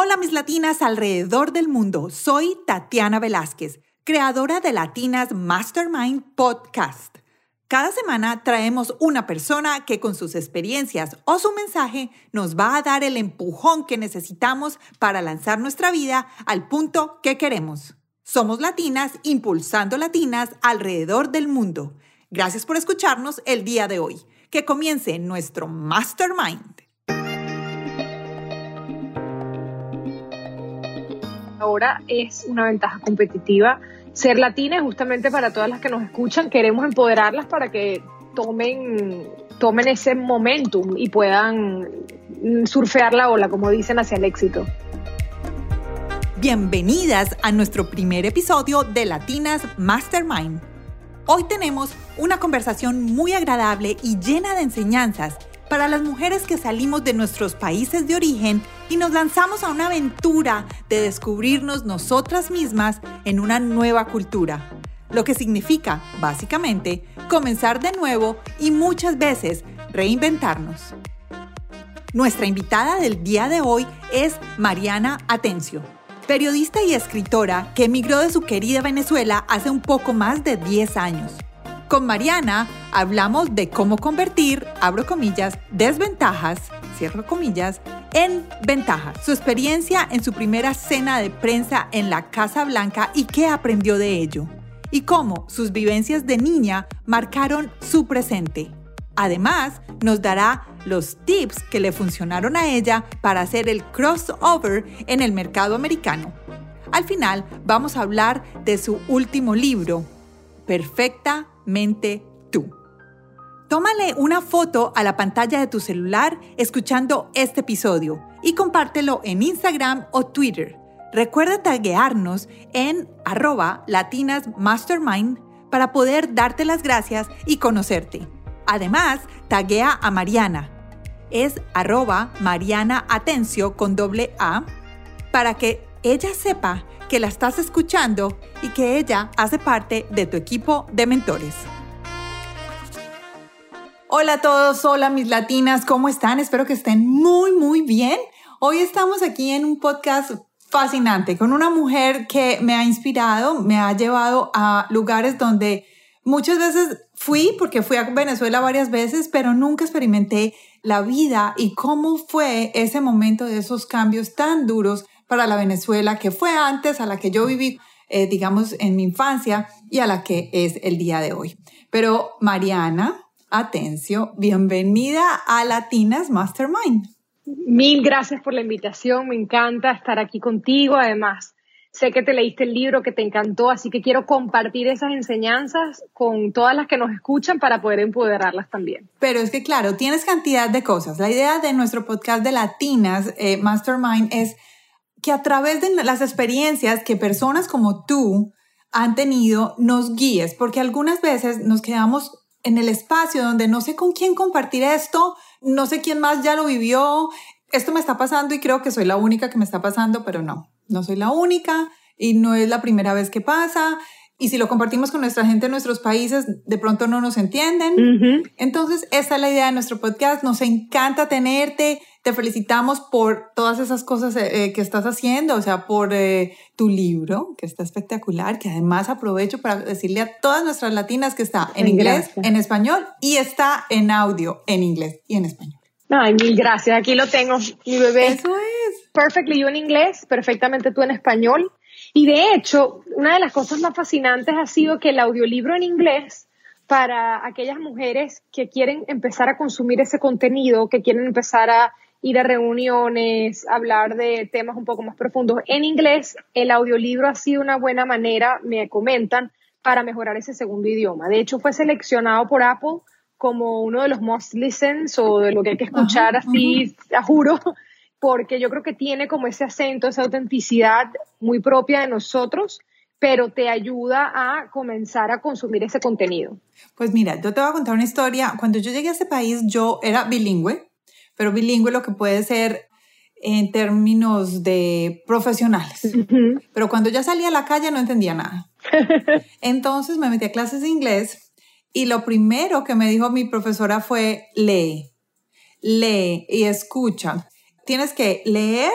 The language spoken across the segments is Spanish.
Hola mis latinas alrededor del mundo, soy Tatiana Velázquez, creadora de Latinas Mastermind Podcast. Cada semana traemos una persona que con sus experiencias o su mensaje nos va a dar el empujón que necesitamos para lanzar nuestra vida al punto que queremos. Somos latinas impulsando latinas alrededor del mundo. Gracias por escucharnos el día de hoy. Que comience nuestro Mastermind. Ahora es una ventaja competitiva ser latina justamente para todas las que nos escuchan. Queremos empoderarlas para que tomen, tomen ese momentum y puedan surfear la ola, como dicen, hacia el éxito. Bienvenidas a nuestro primer episodio de Latinas Mastermind. Hoy tenemos una conversación muy agradable y llena de enseñanzas para las mujeres que salimos de nuestros países de origen y nos lanzamos a una aventura de descubrirnos nosotras mismas en una nueva cultura. Lo que significa, básicamente, comenzar de nuevo y muchas veces reinventarnos. Nuestra invitada del día de hoy es Mariana Atencio, periodista y escritora que emigró de su querida Venezuela hace un poco más de 10 años. Con Mariana hablamos de cómo convertir, abro comillas, desventajas, cierro comillas, en ventajas. Su experiencia en su primera cena de prensa en la Casa Blanca y qué aprendió de ello. Y cómo sus vivencias de niña marcaron su presente. Además, nos dará los tips que le funcionaron a ella para hacer el crossover en el mercado americano. Al final, vamos a hablar de su último libro, Tú. Tómale una foto a la pantalla de tu celular escuchando este episodio y compártelo en Instagram o Twitter. Recuerda taguearnos en arroba latinasmastermind para poder darte las gracias y conocerte. Además, taguea a Mariana. Es arroba Mariana Atencio con doble A para que ella sepa que la estás escuchando y que ella hace parte de tu equipo de mentores. Hola a todos, hola mis latinas, ¿cómo están? Espero que estén muy, muy bien. Hoy estamos aquí en un podcast fascinante con una mujer que me ha inspirado, me ha llevado a lugares donde muchas veces fui, porque fui a Venezuela varias veces, pero nunca experimenté la vida y cómo fue ese momento de esos cambios tan duros para la Venezuela que fue antes, a la que yo viví, eh, digamos, en mi infancia y a la que es el día de hoy. Pero Mariana, Atencio, bienvenida a Latinas Mastermind. Mil gracias por la invitación, me encanta estar aquí contigo, además sé que te leíste el libro, que te encantó, así que quiero compartir esas enseñanzas con todas las que nos escuchan para poder empoderarlas también. Pero es que claro, tienes cantidad de cosas. La idea de nuestro podcast de Latinas eh, Mastermind es que a través de las experiencias que personas como tú han tenido, nos guíes, porque algunas veces nos quedamos en el espacio donde no sé con quién compartir esto, no sé quién más ya lo vivió, esto me está pasando y creo que soy la única que me está pasando, pero no, no soy la única y no es la primera vez que pasa. Y si lo compartimos con nuestra gente en nuestros países, de pronto no nos entienden. Entonces, esa es la idea de nuestro podcast. Nos encanta tenerte. Te felicitamos por todas esas cosas eh, eh, que estás haciendo, o sea, por eh, tu libro, que está espectacular, que además aprovecho para decirle a todas nuestras latinas que está en inglés, en español y está en audio en inglés y en español. Ay, mil gracias. Aquí lo tengo, mi bebé. Eso es. Perfectly yo en inglés, perfectamente tú en español. Y de hecho, una de las cosas más fascinantes ha sido que el audiolibro en inglés para aquellas mujeres que quieren empezar a consumir ese contenido, que quieren empezar a ir a reuniones, hablar de temas un poco más profundos. En inglés, el audiolibro ha sido una buena manera, me comentan, para mejorar ese segundo idioma. De hecho, fue seleccionado por Apple como uno de los most listens o de lo que hay que escuchar así, a juro, porque yo creo que tiene como ese acento, esa autenticidad muy propia de nosotros, pero te ayuda a comenzar a consumir ese contenido. Pues mira, yo te voy a contar una historia. Cuando yo llegué a este país, yo era bilingüe, pero bilingüe lo que puede ser en términos de profesionales. Pero cuando ya salí a la calle no entendía nada. Entonces me metí a clases de inglés y lo primero que me dijo mi profesora fue lee, lee y escucha. Tienes que leer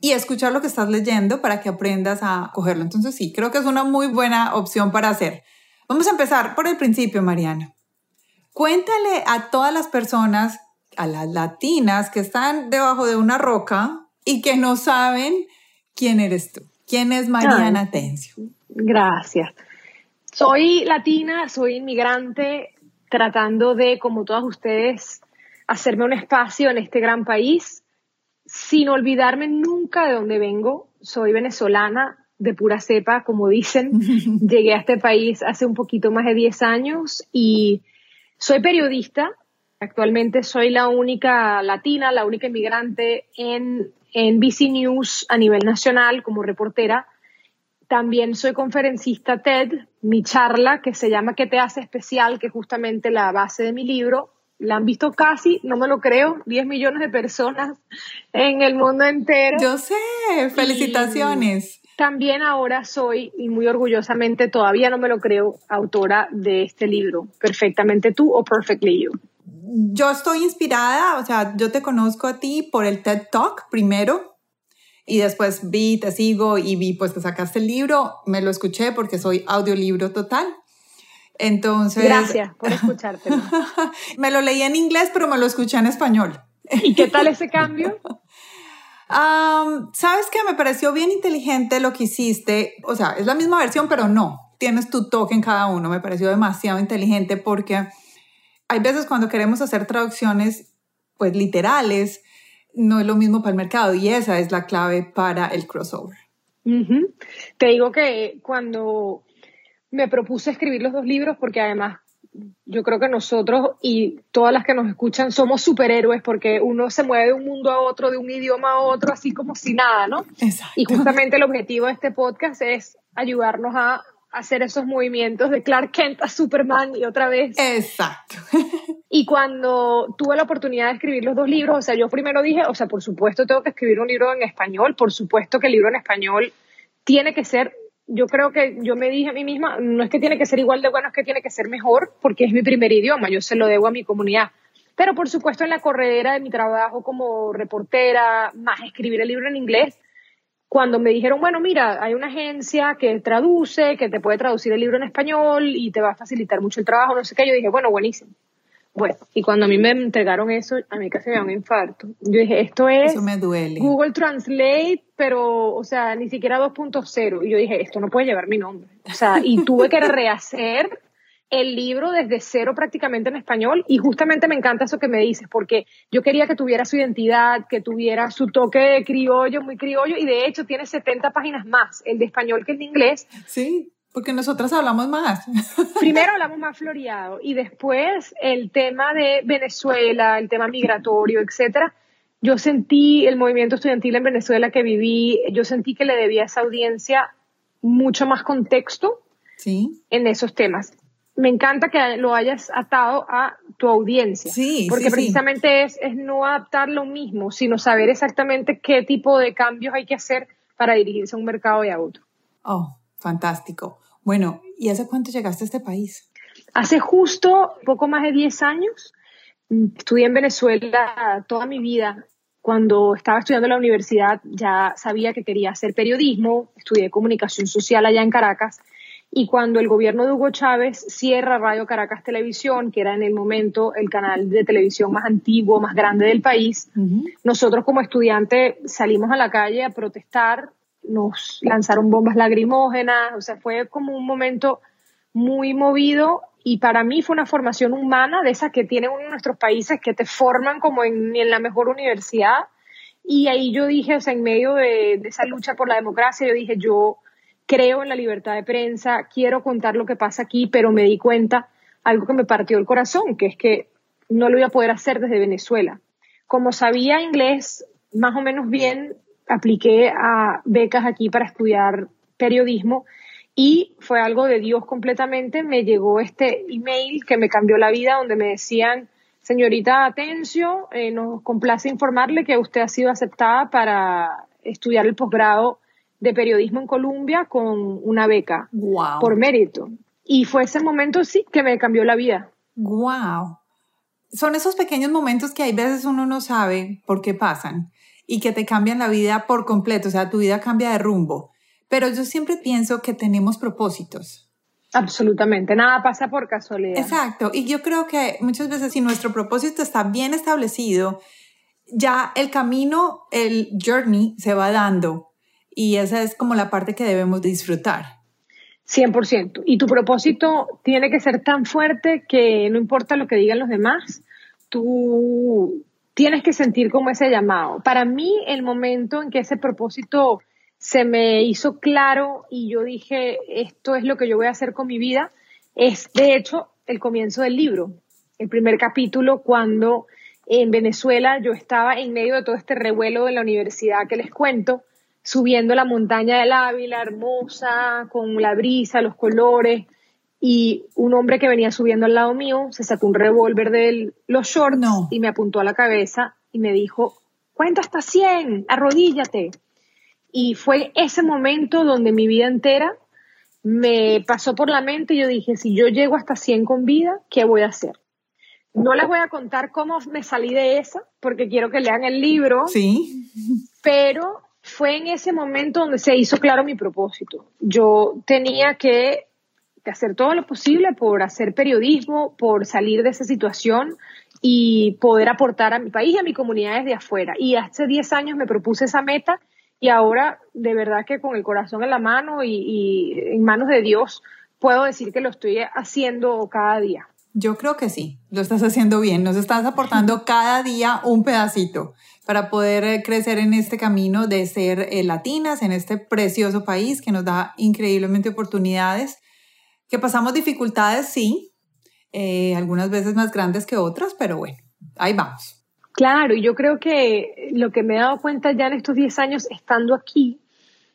y escuchar lo que estás leyendo para que aprendas a cogerlo. Entonces sí, creo que es una muy buena opción para hacer. Vamos a empezar por el principio, Mariana. Cuéntale a todas las personas, a las latinas que están debajo de una roca y que no saben quién eres tú. ¿Quién es Mariana Tencio? Gracias. Soy latina, soy inmigrante, tratando de, como todas ustedes, hacerme un espacio en este gran país, sin olvidarme nunca de dónde vengo. Soy venezolana de pura cepa, como dicen. Llegué a este país hace un poquito más de 10 años y soy periodista. Actualmente soy la única latina, la única inmigrante en, en BC News a nivel nacional como reportera. También soy conferencista TED. Mi charla, que se llama ¿Qué te hace especial?, que es justamente la base de mi libro, la han visto casi, no me lo creo, 10 millones de personas en el mundo entero. Yo sé, felicitaciones. también ahora soy, y muy orgullosamente todavía no me lo creo, autora de este libro, Perfectamente tú o Perfectly You. Yo estoy inspirada, o sea, yo te conozco a ti por el TED Talk primero, y después vi, te sigo y vi pues que sacaste el libro, me lo escuché porque soy audiolibro total. Entonces... Gracias por escucharte. me lo leí en inglés, pero me lo escuché en español. ¿Y qué tal ese cambio? Sabes que me pareció bien inteligente lo que hiciste. O sea, es la misma versión, pero no. Tienes tu toque en cada uno. Me pareció demasiado inteligente porque hay veces cuando queremos hacer traducciones, pues literales, no es lo mismo para el mercado y esa es la clave para el crossover. Te digo que cuando me propuse escribir los dos libros porque además yo creo que nosotros y todas las que nos escuchan somos superhéroes porque uno se mueve de un mundo a otro, de un idioma a otro, así como si nada, ¿no? Exacto. Y justamente el objetivo de este podcast es ayudarnos a hacer esos movimientos de Clark Kent a Superman y otra vez. Exacto. Y cuando tuve la oportunidad de escribir los dos libros, o sea, yo primero dije, o sea, por supuesto tengo que escribir un libro en español, por supuesto que el libro en español tiene que ser yo creo que yo me dije a mí misma, no es que tiene que ser igual de bueno, es que tiene que ser mejor, porque es mi primer idioma, yo se lo debo a mi comunidad. Pero por supuesto en la corredera de mi trabajo como reportera, más escribir el libro en inglés, cuando me dijeron, bueno, mira, hay una agencia que traduce, que te puede traducir el libro en español y te va a facilitar mucho el trabajo, no sé qué, yo dije, bueno, buenísimo. Bueno, y cuando a mí me entregaron eso, a mí casi me da un infarto. Yo dije, esto es me duele. Google Translate, pero, o sea, ni siquiera 2.0. Y yo dije, esto no puede llevar mi nombre. O sea, y tuve que rehacer el libro desde cero prácticamente en español. Y justamente me encanta eso que me dices, porque yo quería que tuviera su identidad, que tuviera su toque criollo, muy criollo, y de hecho tiene 70 páginas más, el de español que el de inglés. Sí. Porque nosotras hablamos más. Primero hablamos más floreado y después el tema de Venezuela, el tema migratorio, etcétera. Yo sentí el movimiento estudiantil en Venezuela que viví, yo sentí que le debía a esa audiencia mucho más contexto sí. en esos temas. Me encanta que lo hayas atado a tu audiencia. Sí, porque precisamente Es, es no adaptar lo mismo, sino saber exactamente qué tipo de cambios hay que hacer para dirigirse a un mercado y a otro. Oh, fantástico. Bueno, ¿y hace cuánto llegaste a este país? Hace justo poco más de 10 años. Estudié en Venezuela toda mi vida. Cuando estaba estudiando en la universidad ya sabía que quería hacer periodismo, estudié comunicación social allá en Caracas y cuando el gobierno de Hugo Chávez cierra Radio Caracas Televisión, que era en el momento el canal de televisión más antiguo, más grande del país, nosotros como estudiantes salimos a la calle a protestar nos lanzaron bombas lagrimógenas, o sea, fue como un momento muy movido y para mí fue una formación humana de esas que tienen uno de nuestros países que te forman como en, en la mejor universidad. Y ahí yo dije, o sea, en medio de, de esa lucha por la democracia, yo dije, yo creo en la libertad de prensa, quiero contar lo que pasa aquí, pero me di cuenta algo que me partió el corazón, que es que no lo iba a poder hacer desde Venezuela. Como sabía inglés más o menos bien, apliqué a becas aquí para estudiar periodismo y fue algo de Dios completamente. Me llegó este email que me cambió la vida donde me decían, señorita Atencio, eh, nos complace informarle que usted ha sido aceptada para estudiar el posgrado de periodismo en Colombia con una beca por mérito. Y fue ese momento, sí, que me cambió la vida. ¡Wow! Son esos pequeños momentos que hay veces uno no sabe por qué pasan y que te cambian la vida por completo, o sea, tu vida cambia de rumbo. Pero yo siempre pienso que tenemos propósitos. Absolutamente, nada pasa por casualidad. Exacto, y yo creo que muchas veces si nuestro propósito está bien establecido, ya el camino, el journey se va dando y esa es como la parte que debemos disfrutar. 100%. Y tu propósito tiene que ser tan fuerte que no importa lo que digan los demás, tú tienes que sentir como ese llamado. Para mí, el momento en que ese propósito se me hizo claro y yo dije, esto es lo que yo voy a hacer con mi vida, es de hecho el comienzo del libro, el primer capítulo cuando en Venezuela yo estaba en medio de todo este revuelo de la universidad que les cuento, subiendo la montaña del Ávila, hermosa, con la brisa, los colores, y un hombre que venía subiendo al lado mío se sacó un revólver de los shorts y me apuntó a la cabeza y me dijo, cuenta hasta 100, arrodíllate. Y fue ese momento donde mi vida entera me pasó por la mente y yo dije, si yo llego hasta 100 con vida, ¿qué voy a hacer? No les voy a contar cómo me salí de esa, porque quiero que lean el libro. Sí. Pero fue en ese momento donde se hizo claro mi propósito. Yo tenía que, hacer todo lo posible por hacer periodismo, por salir de esa situación y poder aportar a mi país y a mi comunidad desde afuera. Y hace 10 años me propuse esa meta y ahora de verdad que con el corazón en la mano y en manos de Dios puedo decir que lo estoy haciendo cada día. Yo creo que sí, lo estás haciendo bien, nos estás aportando cada día un pedacito para poder eh, crecer en este camino de ser eh, latinas, en este precioso país que nos da increíblemente oportunidades, que pasamos dificultades, sí, eh, algunas veces más grandes que otras, pero bueno, ahí vamos. Claro, y yo creo que lo que me he dado cuenta ya en estos 10 años estando aquí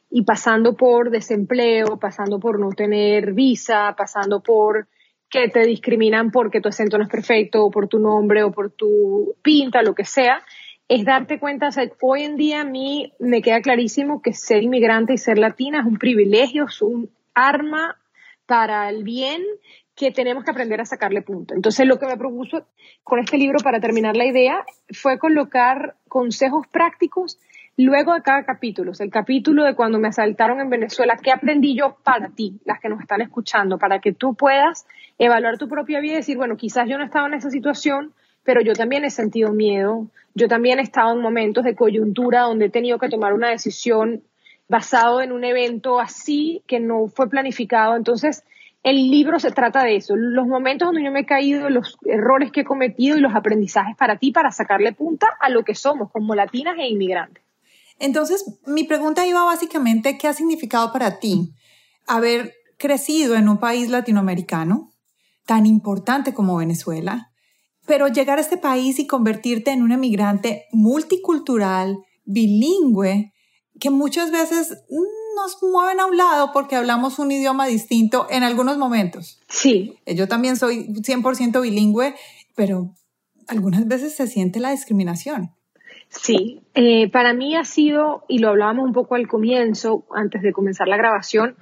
y pasando por desempleo, pasando por no tener visa, pasando por que te discriminan porque tu acento no es perfecto, o por tu nombre, o por tu pinta, lo que sea, es darte cuenta, hoy en día a mí me queda clarísimo que ser inmigrante y ser latina es un privilegio, es un arma para el bien que tenemos que aprender a sacarle punto. Entonces, lo que me propuso con este libro para terminar la idea fue colocar consejos prácticos luego de cada capítulo, el capítulo de cuando me asaltaron en Venezuela, ¿qué aprendí yo para ti, las que nos están escuchando, para que tú puedas evaluar tu propia vida y decir, bueno, quizás yo no estaba en esa situación, pero yo también he sentido miedo, yo también he estado en momentos de coyuntura donde he tenido que tomar una decisión basado en un evento así que no fue planificado. Entonces, el libro se trata de eso, los momentos donde yo me he caído, los errores que he cometido y los aprendizajes para ti, para sacarle punta a lo que somos como latinas e inmigrantes. Entonces, mi pregunta iba básicamente, ¿qué ha significado para ti haber crecido en un país latinoamericano tan importante como Venezuela, pero llegar a este país y convertirte en un emigrante multicultural, bilingüe, que muchas veces nos mueven a un lado porque hablamos un idioma distinto en algunos momentos. Sí. Yo también soy 100% bilingüe, pero algunas veces se siente la discriminación. Sí, eh, para mí ha sido, y lo hablábamos un poco al comienzo, antes de comenzar la grabación,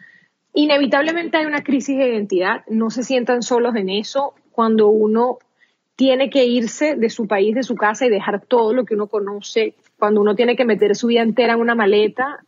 inevitablemente hay una crisis de identidad, no se sientan solos en eso. Cuando uno tiene que irse de su país, de su casa y dejar todo lo que uno conoce, cuando uno tiene que meter su vida entera en una maleta,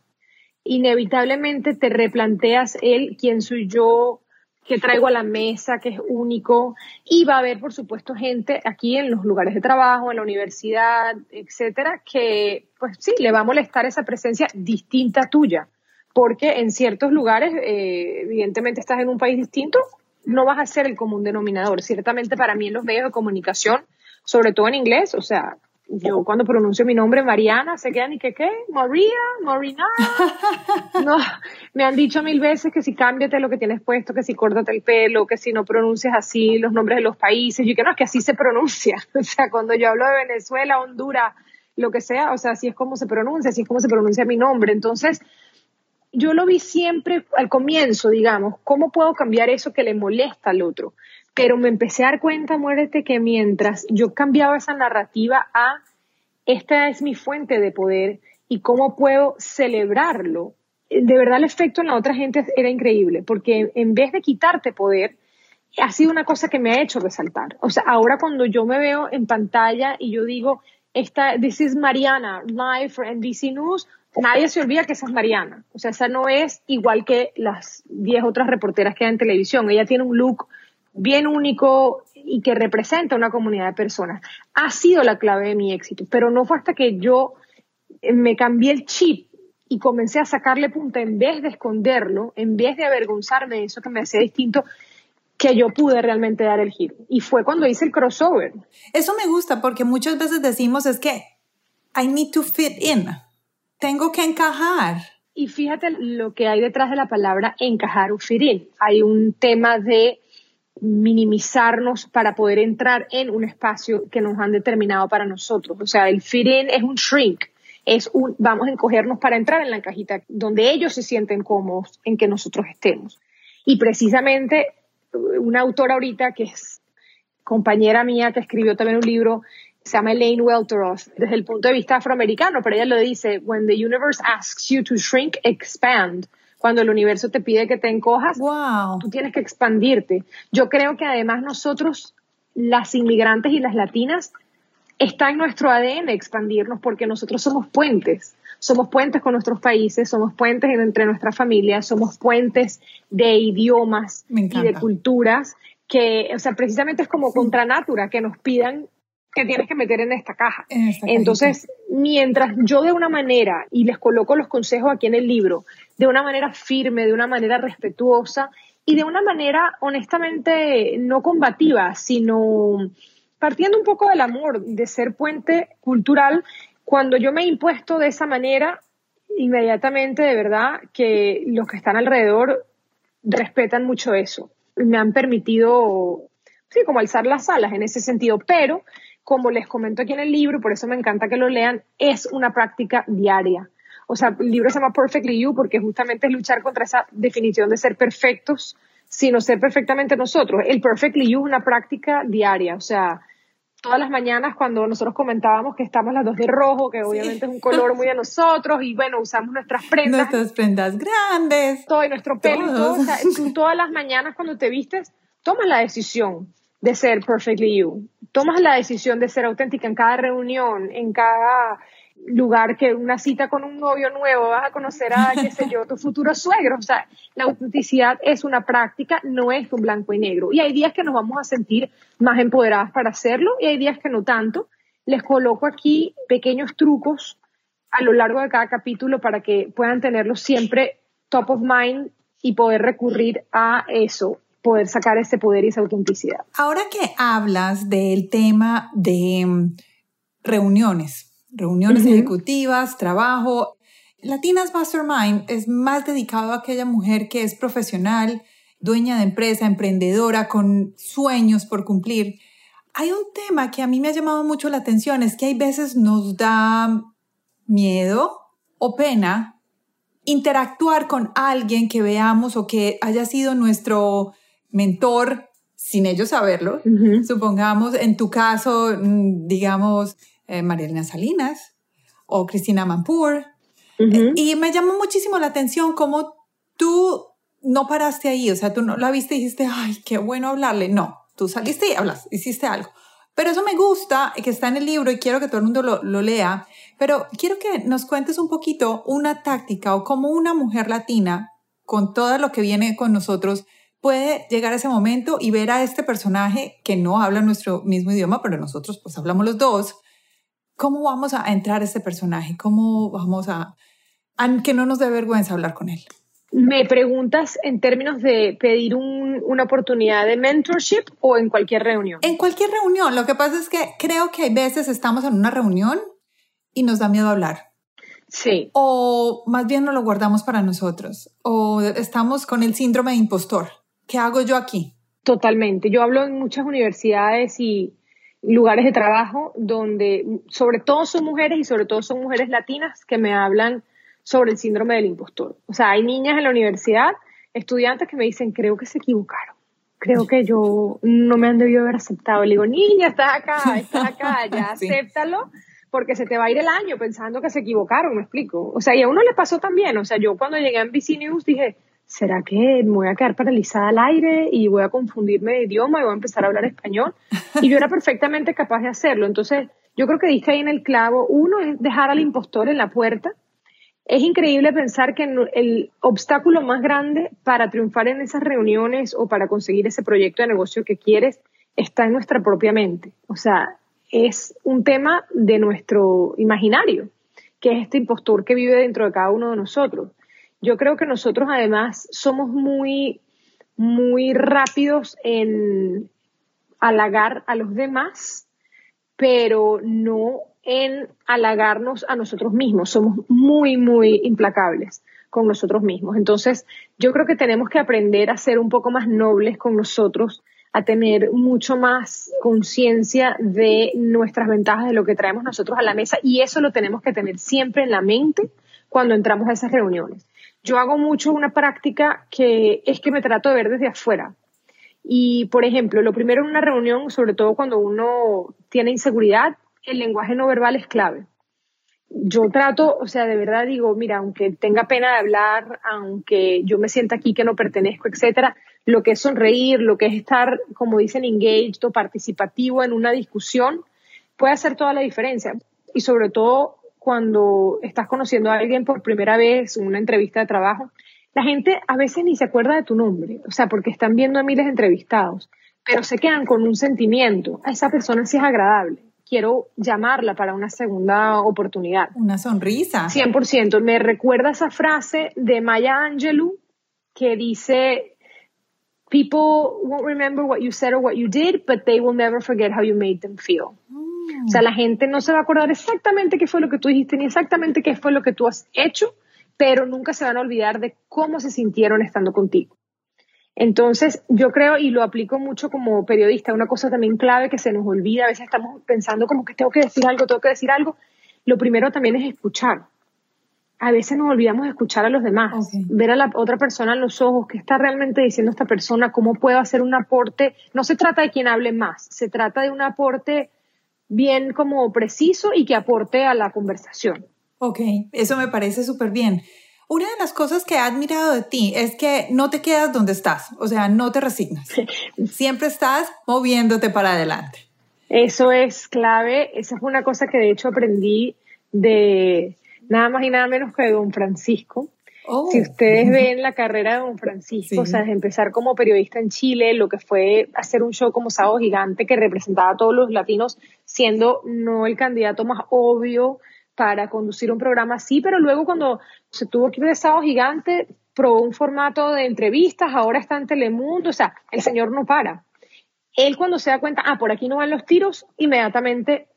inevitablemente te replanteas el quién soy yo, que traigo a la mesa, que es único, y va a haber, por supuesto, gente aquí en los lugares de trabajo, en la universidad, etcétera, que, pues sí, le va a molestar esa presencia distinta tuya, porque en ciertos lugares, eh, evidentemente, estás en un país distinto, no vas a ser el común denominador. Ciertamente, para mí, en los medios de comunicación, sobre todo en inglés, o sea, yo cuando pronuncio mi nombre Mariana, se quedan y que qué, María, Marina. No, me han dicho mil veces que si cámbiate lo que tienes puesto, que si córtate el pelo, que si no pronuncias así los nombres de los países. Yo que no, es que así se pronuncia. O sea, cuando yo hablo de Venezuela, Honduras, lo que sea, o sea, así es como se pronuncia, así es como se pronuncia mi nombre. Entonces, yo lo vi siempre al comienzo, digamos, ¿cómo puedo cambiar eso que le molesta al otro? pero me empecé a dar cuenta, muérete, que mientras yo cambiaba esa narrativa a esta es mi fuente de poder y cómo puedo celebrarlo, de verdad el efecto en la otra gente era increíble, porque en vez de quitarte poder, ha sido una cosa que me ha hecho resaltar. O sea, ahora cuando yo me veo en pantalla y yo digo, esta, this is Mariana, live for NBC News, nadie se olvida que esa es Mariana. O sea, esa no es igual que las 10 otras reporteras que hay en televisión. Ella tiene un look bien único y que representa una comunidad de personas. Ha sido la clave de mi éxito, pero no fue hasta que yo me cambié el chip y comencé a sacarle punta en vez de esconderlo, en vez de avergonzarme de eso que me hacía distinto, que yo pude realmente dar el giro. Y fue cuando hice el crossover. Eso me gusta porque muchas veces decimos es que I need to fit in. Tengo que encajar. Y fíjate lo que hay detrás de la palabra encajar o fit in. Hay un tema de minimizarnos para poder entrar en un espacio que nos han determinado para nosotros. O sea, el fit in es un shrink, es un vamos a encogernos para entrar en la cajita donde ellos se sienten cómodos en que nosotros estemos. Y precisamente una autora ahorita que es compañera mía que escribió también un libro, se llama Elaine Welteroth, desde el punto de vista afroamericano, pero ella lo dice, when the universe asks you to shrink, expand. Cuando el universo te pide que te encojas, wow. tú tienes que expandirte. Yo creo que además nosotros, las inmigrantes y las latinas, está en nuestro ADN expandirnos porque nosotros somos puentes. Somos puentes con nuestros países, somos puentes entre nuestras familias, somos puentes de idiomas y de culturas que, o sea, precisamente es como contra natura que nos pidan que tienes que meter en esta caja. Entonces, mientras yo de una manera, y les coloco los consejos aquí en el libro, de una manera firme, de una manera respetuosa y de una manera honestamente no combativa, sino partiendo un poco del amor, de ser puente cultural, cuando yo me he impuesto de esa manera, inmediatamente de verdad que los que están alrededor respetan mucho eso. Me han permitido, sí, como alzar las alas en ese sentido, pero como les comento aquí en el libro, por eso me encanta que lo lean, es una práctica diaria. O sea, el libro se llama Perfectly You porque justamente es luchar contra esa definición de ser perfectos, sino ser perfectamente nosotros. El Perfectly You es una práctica diaria, o sea, todas las mañanas cuando nosotros comentábamos que estamos las dos de rojo, que obviamente es un color muy de nosotros, y bueno, usamos nuestras prendas. Nuestras prendas grandes. Todo, y nuestro pelo, todo. O sea, tú todas las mañanas cuando te vistes, tomas la decisión de ser perfectly you. Tomas la decisión de ser auténtica en cada reunión, en cada lugar que una cita con un novio nuevo, vas a conocer a, qué sé yo, tu futuro suegro. O sea, la autenticidad es una práctica, no es un blanco y negro. Y hay días que nos vamos a sentir más empoderadas para hacerlo y hay días que no tanto. Les coloco aquí pequeños trucos a lo largo de cada capítulo para que puedan tenerlo siempre top of mind y poder recurrir a eso, poder sacar ese poder y esa autenticidad. Ahora que hablas del tema de mm, reuniones, reuniones ejecutivas, trabajo. Latinas Mastermind es más dedicado a aquella mujer que es profesional, dueña de empresa, emprendedora, con sueños por cumplir. Hay un tema que a mí me ha llamado mucho la atención, es que hay veces nos da miedo o pena interactuar con alguien que veamos o que haya sido nuestro mentor sin ellos saberlo. Supongamos, en tu caso, mm, digamos, eh, Salinas o Cristina Mampur. Eh, y me llamó muchísimo la atención cómo tú no paraste ahí, o sea, tú no la viste y dijiste, ay, qué bueno hablarle. No, tú saliste y hablas, hiciste algo. Pero eso me gusta, que está en el libro y quiero que todo el mundo lo, lo lea. Pero quiero que nos cuentes un poquito una táctica o cómo una mujer latina, con todo lo que viene con nosotros, puede llegar a ese momento y ver a este personaje que no habla nuestro mismo idioma, pero nosotros pues hablamos los dos, ¿Cómo vamos a entrar a ese personaje? ¿Cómo vamos a, a que no nos dé vergüenza hablar con él? ¿Me preguntas en términos de pedir una oportunidad de mentorship o en cualquier reunión? En cualquier reunión. Lo que pasa es que creo que hay veces estamos en una reunión y nos da miedo hablar. Sí. O más bien nos lo guardamos para nosotros. O estamos con el síndrome de impostor. ¿Qué hago yo aquí? Totalmente. Yo hablo en muchas universidades y lugares de trabajo donde sobre todo son mujeres y sobre todo son mujeres latinas que me hablan sobre el síndrome del impostor. O sea, hay niñas en la universidad, estudiantes que me dicen, creo que se equivocaron. Creo que yo no me han debido haber aceptado. Le digo, niña, estás acá, estás acá, ya acéptalo, porque se te va a ir el año pensando que se equivocaron, me explico. O sea, y a uno le pasó también. O sea, yo cuando llegué a NBC News dije, ¿será que me voy a quedar paralizada al aire y voy a confundirme de idioma y voy a empezar a hablar español? Y yo era perfectamente capaz de hacerlo. Entonces, yo creo que diste ahí en el clavo. Uno es dejar al impostor en la puerta. Es increíble pensar que el obstáculo más grande para triunfar en esas reuniones o para conseguir ese proyecto de negocio que quieres está en nuestra propia mente. O sea, es un tema de nuestro imaginario, que es este impostor que vive dentro de cada uno de nosotros. Yo creo que nosotros además somos muy, muy rápidos en halagar a los demás, pero no en halagarnos a nosotros mismos. Somos muy, muy implacables con nosotros mismos. Entonces, yo creo que tenemos que aprender a ser un poco más nobles con nosotros a tener mucho más conciencia de nuestras ventajas, de lo que traemos nosotros a la mesa y eso lo tenemos que tener siempre en la mente cuando entramos a esas reuniones. Yo hago mucho una práctica que es que me trato de ver desde afuera. Y, por ejemplo, lo primero en una reunión, sobre todo cuando uno tiene inseguridad, el lenguaje no verbal es clave. Yo trato, o sea, de verdad digo, mira, aunque tenga pena de hablar, aunque yo me sienta aquí que no pertenezco, etcétera, lo que es sonreír, lo que es estar, como dicen, engaged o participativo en una discusión, puede hacer toda la diferencia. Y sobre todo cuando estás conociendo a alguien por primera vez en una entrevista de trabajo, la gente a veces ni se acuerda de tu nombre, o sea, porque están viendo a miles de entrevistados, pero se quedan con un sentimiento, a esa persona sí es agradable, quiero llamarla para una segunda oportunidad. Una sonrisa. 100%. Me recuerda esa frase de Maya Angelou que dice, people won't remember what you said or what you did, but they will never forget how you made them feel. O sea, la gente no se va a acordar exactamente qué fue lo que tú dijiste ni exactamente qué fue lo que tú has hecho, pero nunca se van a olvidar de cómo se sintieron estando contigo. Entonces, yo creo, y lo aplico mucho como periodista, una cosa también clave que se nos olvida, a veces estamos pensando como que tengo que decir algo, tengo que decir algo. Lo primero también es escuchar a veces nos olvidamos de escuchar a los demás, ver a la otra persona en los ojos, qué está realmente diciendo esta persona, cómo puedo hacer un aporte. No se trata de quien hable más, se trata de un aporte bien como preciso y que aporte a la conversación. Ok, eso me parece súper bien. Una de las cosas que he admirado de ti es que no te quedas donde estás, o sea, no te resignas. Siempre estás moviéndote para adelante. Eso es clave, esa fue una cosa que de hecho aprendí de, nada más y nada menos que de Don Francisco. Oh. Si ustedes ven la carrera de Don Francisco, o sea, desde empezar como periodista en Chile, lo que fue hacer un show como Sábado Gigante que representaba a todos los latinos, siendo no el candidato más obvio para conducir un programa así, pero luego cuando se tuvo que ir de Sábado Gigante, probó un formato de entrevistas, ahora está en Telemundo, o sea, el señor no para. Él cuando se da cuenta, ah, por aquí no van los tiros, inmediatamente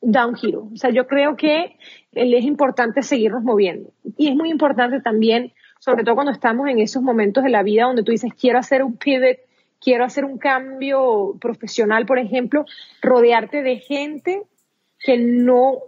da un giro. O sea, yo creo que es importante seguirnos moviendo. Y es muy importante también, sobre todo cuando estamos en esos momentos de la vida donde tú dices, quiero hacer un pivot, quiero hacer un cambio profesional, por ejemplo, rodearte de gente que no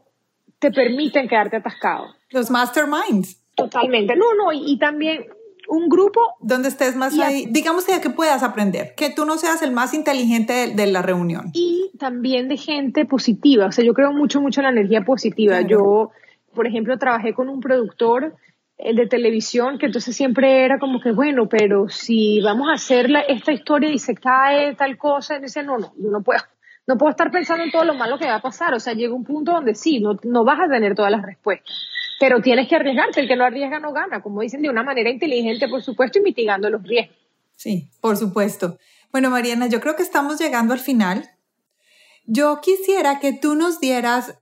te permiten quedarte atascado. Los masterminds. Totalmente. No, no, y, también un grupo donde estés más ahí, digamos que, que puedas aprender, que tú no seas el más inteligente de, la reunión. Y también de gente positiva, o sea, yo creo mucho, mucho en la energía positiva. Yo, por ejemplo, trabajé con un productor eh, de televisión que entonces siempre era como que, bueno, pero si vamos a hacer esta historia y se cae tal cosa, y dice, no, no, yo no puedo. No puedo estar pensando en todo lo malo que va a pasar. O sea, llega un punto donde sí, no, no vas a tener todas las respuestas pero tienes que arriesgarte, el que no arriesga no gana, como dicen, de una manera inteligente, por supuesto, y mitigando los riesgos. Sí, por supuesto. Bueno, Mariana, yo creo que estamos llegando al final. Yo quisiera que tú nos dieras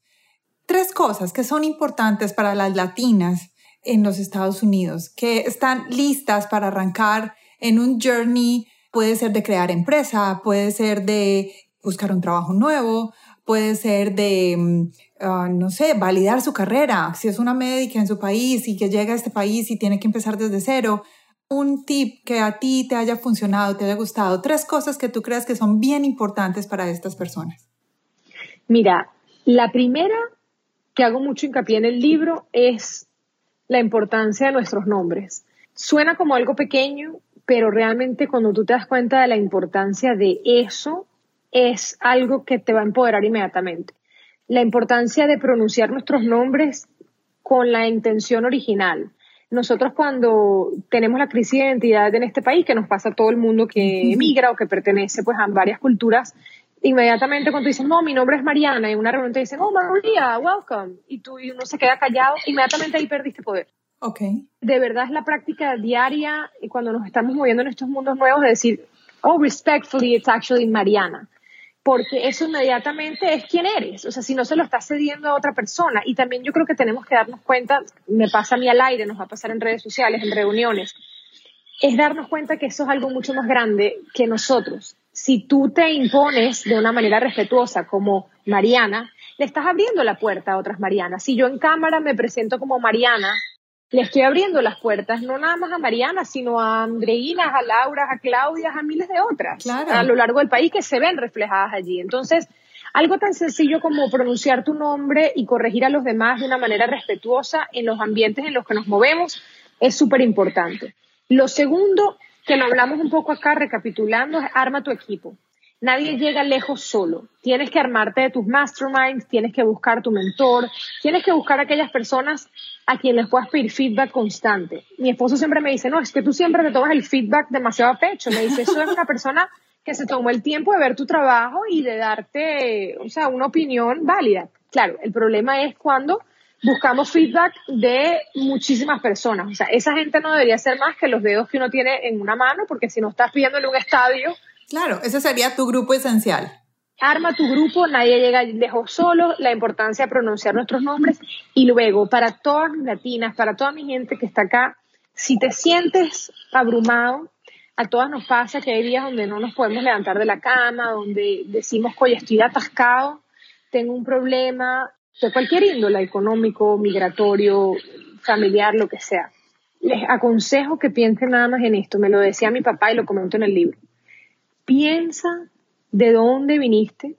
tres cosas que son importantes para las latinas en los Estados Unidos, que están listas para arrancar en un journey, puede ser de crear empresa, puede ser de buscar un trabajo nuevo, puede ser de, mm, ah, no sé, validar su carrera, si es una médica en su país y que llega a este país y tiene que empezar desde cero. Un tip que a ti te haya funcionado, te haya gustado, tres cosas que tú creas que son bien importantes para estas personas. Mira, la primera que hago mucho hincapié en el libro es la importancia de nuestros nombres. Suena como algo pequeño, pero realmente cuando tú te das cuenta de la importancia de eso, es algo que te va a empoderar inmediatamente. La importancia de pronunciar nuestros nombres con la intención original. Nosotros cuando tenemos la crisis de identidad en este país, que nos pasa a todo el mundo que emigra o que pertenece pues a varias culturas, inmediatamente cuando dicen, no, mi nombre es Mariana, y en una reunión te dicen, oh, María, welcome, y tú y uno se queda callado, inmediatamente ahí perdiste poder. Okay. De verdad es la práctica diaria y cuando nos estamos moviendo en estos mundos nuevos de decir, oh, respectfully, it's actually Mariana. Porque eso inmediatamente es quién eres. O sea, si no se lo estás cediendo a otra persona. Y también yo creo que tenemos que darnos cuenta, me pasa a mí al aire, nos va a pasar en redes sociales, en reuniones, es darnos cuenta que eso es algo mucho más grande que nosotros. Si tú te impones de una manera respetuosa como Mariana, le estás abriendo la puerta a otras Marianas. Si yo en cámara me presento como Mariana, le estoy abriendo las puertas, no nada más a Mariana, sino a Andreina, a Laura, a Claudia, a miles de otras a lo largo del país que se ven reflejadas allí. Entonces, algo tan sencillo como pronunciar tu nombre y corregir a los demás de una manera respetuosa en los ambientes en los que nos movemos es súper importante. Lo segundo, que lo hablamos un poco acá recapitulando, es arma tu equipo. Nadie llega lejos solo. Tienes que armarte de tus masterminds, tienes que buscar tu mentor, tienes que buscar aquellas personas a quienes puedas pedir feedback constante. Mi esposo siempre me dice, no, es que tú siempre te tomas el feedback demasiado a pecho. Me dice, eso es una persona que se tomó el tiempo de ver tu trabajo y de darte, o sea, una opinión válida. Claro, el problema es cuando buscamos feedback de muchísimas personas. O sea, esa gente no debería ser más que los dedos que uno tiene en una mano, porque si no estás pidiéndole un estadio Claro, ese sería tu grupo esencial. Arma tu grupo, nadie llega lejos solo, la importancia de pronunciar nuestros nombres y luego para todas las latinas, para toda mi gente que está acá, si te sientes abrumado, a todas nos pasa que hay días donde no nos podemos levantar de la cama, donde decimos, oye, estoy atascado, tengo un problema de cualquier índole, económico, migratorio, familiar, lo que sea. Les aconsejo que piensen nada más en esto. Me lo decía mi papá y lo comento en el libro piensa de dónde viniste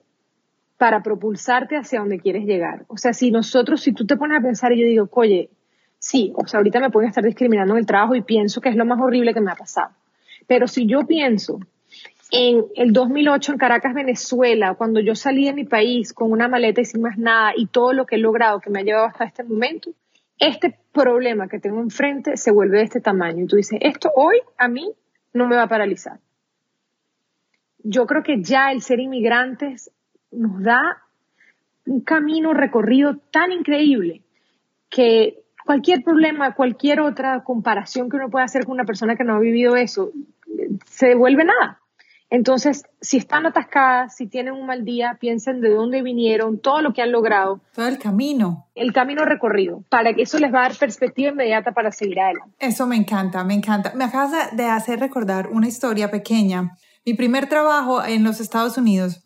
para propulsarte hacia donde quieres llegar. O sea, si nosotros, si tú te pones a pensar y yo digo, oye, sí, o sea, ahorita me pueden estar discriminando en el trabajo y pienso que es lo más horrible que me ha pasado. Pero si yo pienso en el 2008 en Caracas, Venezuela, cuando yo salí de mi país con una maleta y sin más nada y todo lo que he logrado que me ha llevado hasta este momento, este problema que tengo enfrente se vuelve de este tamaño. Y tú dices, esto hoy a mí no me va a paralizar yo creo que ya el ser inmigrantes nos da un camino recorrido tan increíble que cualquier problema, cualquier otra comparación que uno pueda hacer con una persona que no ha vivido eso, se devuelve nada. Entonces, si están atascadas, si tienen un mal día, piensen de dónde vinieron, todo lo que han logrado. Todo el camino. El camino recorrido, para que eso les va a dar perspectiva inmediata para seguir adelante. Eso me encanta, me encanta. Me acabas de hacer recordar una historia pequeña mi primer trabajo en los Estados Unidos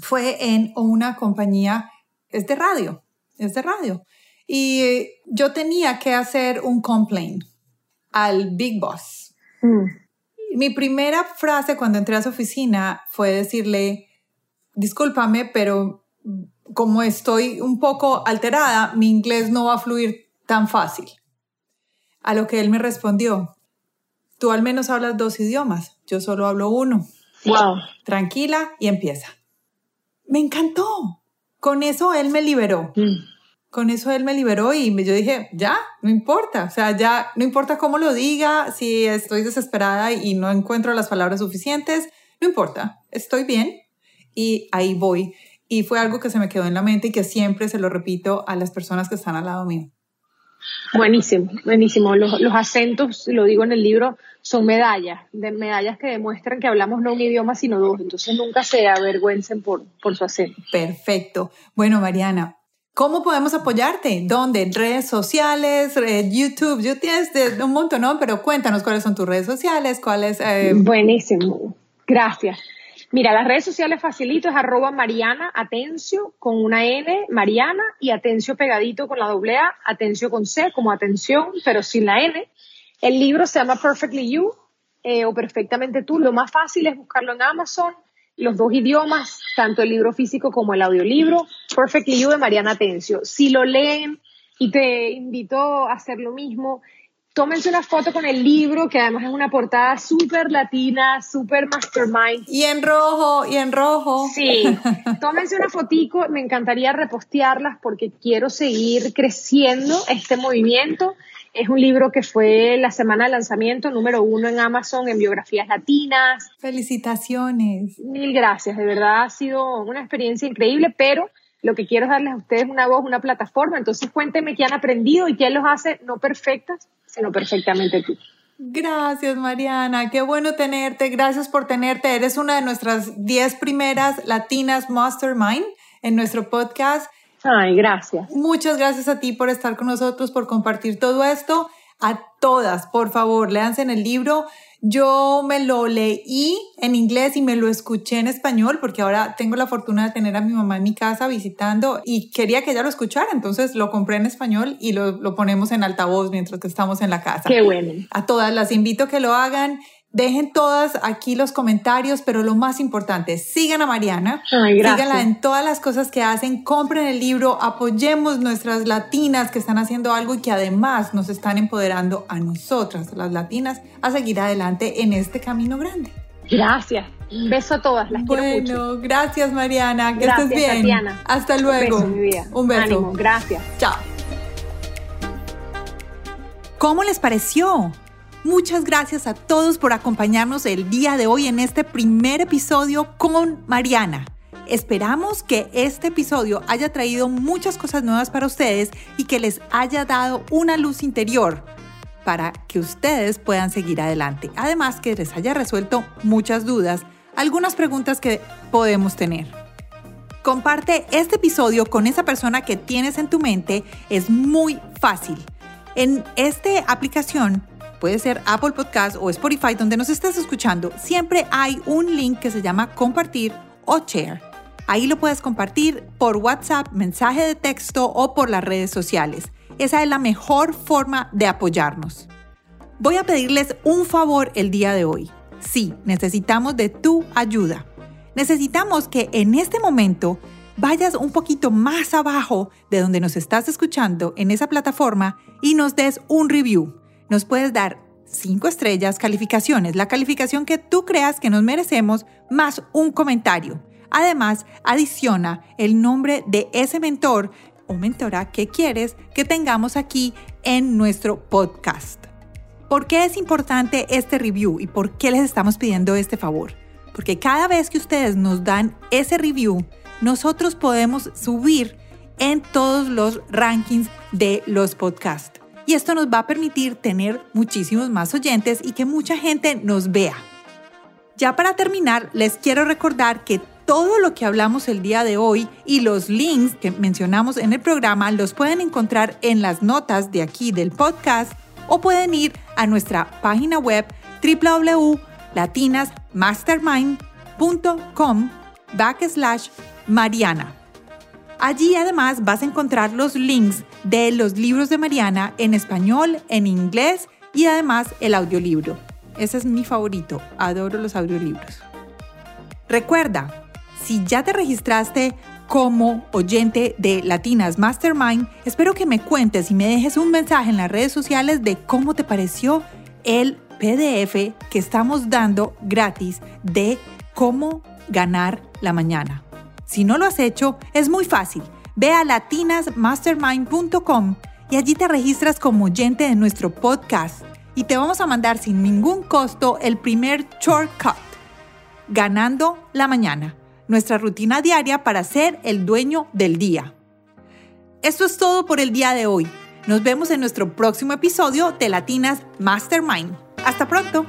fue en una compañía, es de radio, es de radio. Y yo tenía que hacer un complaint al Big Boss. Mm. Mi primera frase cuando entré a su oficina fue decirle, discúlpame, pero como estoy un poco alterada, mi inglés no va a fluir tan fácil. A lo que él me respondió, tú al menos hablas dos idiomas, yo solo hablo uno. Wow. Tranquila y empieza. Me encantó. Con eso él me liberó. Mm. Con eso él me liberó y yo dije, ya, no importa. O sea, ya, no importa cómo lo diga, si estoy desesperada y no encuentro las palabras suficientes, no importa, estoy bien y ahí voy. Y fue algo que se me quedó en la mente y que siempre se lo repito a las personas que están al lado mío. Buenísimo, buenísimo. Los, los, acentos, lo digo en el libro, son medallas, de medallas que demuestran que hablamos no un idioma, sino dos. Entonces nunca se avergüencen por, por su acento. Perfecto. Bueno, Mariana, ¿Cómo podemos apoyarte? ¿Dónde? ¿Redes sociales? ¿YouTube? Yo tienes de un montón, ¿no? Pero cuéntanos cuáles son tus redes sociales, cuáles... Eh... Buenísimo. Gracias. Mira, las redes sociales facilito es arroba Mariana Atencio con una N, Mariana, y Atencio pegadito con la doble A, Atencio con C, como atención, pero sin la N. El libro se llama Perfectly You eh, o Perfectamente Tú. Lo más fácil es buscarlo en Amazon, los dos idiomas, tanto el libro físico como el audiolibro, Perfectly You de Mariana Atencio. Si lo leen y te invito a hacer lo mismo, tómense una foto con el libro, que además es una portada súper latina, súper mastermind. Y en rojo, y en rojo. Sí, tómense una fotico, me encantaría repostearlas porque quiero seguir creciendo este movimiento. Es un libro que fue la semana de lanzamiento número uno en Amazon en biografías latinas. Felicitaciones. Mil gracias, de verdad ha sido una experiencia increíble, pero lo que quiero es darles a ustedes una voz, una plataforma. Entonces cuéntenme qué han aprendido y qué los hace no perfectas, sino perfectamente tú. Gracias, Mariana. Qué bueno tenerte. Gracias por tenerte. Eres una de nuestras 10 primeras latinas mastermind en nuestro podcast. Ay, gracias. Muchas gracias a ti por estar con nosotros, por compartir todo esto. A todas, por favor, léanse en el libro. Yo me lo leí en inglés y me lo escuché en español porque ahora tengo la fortuna de tener a mi mamá en mi casa visitando y quería que ella lo escuchara, entonces lo compré en español y lo, lo ponemos en altavoz mientras que estamos en la casa. Qué bueno. A todas las invito a que lo hagan. Dejen todas aquí los comentarios, pero lo más importante, sigan a Mariana, Ay, síganla en todas las cosas que hacen, compren el libro, apoyemos nuestras latinas que están haciendo algo y que además nos están empoderando a nosotras, las latinas, a seguir adelante en este camino grande. Gracias. Un beso a todas, las quiero mucho. Bueno, gracias Mariana, que Gracias, estés bien. Tatiana. Hasta luego. Un beso, mi vida. Un beso. Ánimo, gracias. Chao. ¿Cómo les pareció? Muchas gracias a todos por acompañarnos el día de hoy en este primer episodio con Mariana. Esperamos que este episodio haya traído muchas cosas nuevas para ustedes y que les haya dado una luz interior para que ustedes puedan seguir adelante. Además que les haya resuelto muchas dudas, algunas preguntas que podemos tener. Comparte este episodio con esa persona que tienes en tu mente. Es muy fácil. En esta aplicación, puede ser Apple Podcast o Spotify, donde nos estés escuchando, siempre hay un link que se llama compartir o share. Ahí lo puedes compartir por WhatsApp, mensaje de texto o por las redes sociales. Esa es la mejor forma de apoyarnos. Voy a pedirles un favor el día de hoy. Sí, necesitamos de tu ayuda. Necesitamos que en este momento vayas un poquito más abajo de donde nos estás escuchando en esa plataforma y nos des un review. Nos puedes dar cinco estrellas, calificaciones, la calificación que tú creas que nos merecemos, más un comentario. Además, adiciona el nombre de ese mentor o mentora que quieres que tengamos aquí en nuestro podcast. ¿Por qué es importante este review y por qué les estamos pidiendo este favor? Porque cada vez que ustedes nos dan ese review, nosotros podemos subir en todos los rankings de los podcasts. Y esto nos va a permitir tener muchísimos más oyentes y que mucha gente nos vea. Ya para terminar, les quiero recordar que todo lo que hablamos el día de hoy y los links que mencionamos en el programa los pueden encontrar en las notas de aquí del podcast o pueden ir a nuestra página web www.latinasmastermind.com backslash Mariana. Allí además vas a encontrar los links de los libros de Mariana en español, en inglés y además el audiolibro. Ese es mi favorito, adoro los audiolibros. Recuerda, si ya te registraste como oyente de Latinas Mastermind, espero que me cuentes y me dejes un mensaje en las redes sociales de cómo te pareció el PDF que estamos dando gratis de cómo ganar la mañana. Si no lo has hecho, es muy fácil. Ve a latinasmastermind.com y allí te registras como oyente de nuestro podcast y te vamos a mandar sin ningún costo el primer shortcut, ganando la mañana, nuestra rutina diaria para ser el dueño del día. Esto es todo por el día de hoy. Nos vemos en nuestro próximo episodio de Latinas Mastermind. Hasta pronto.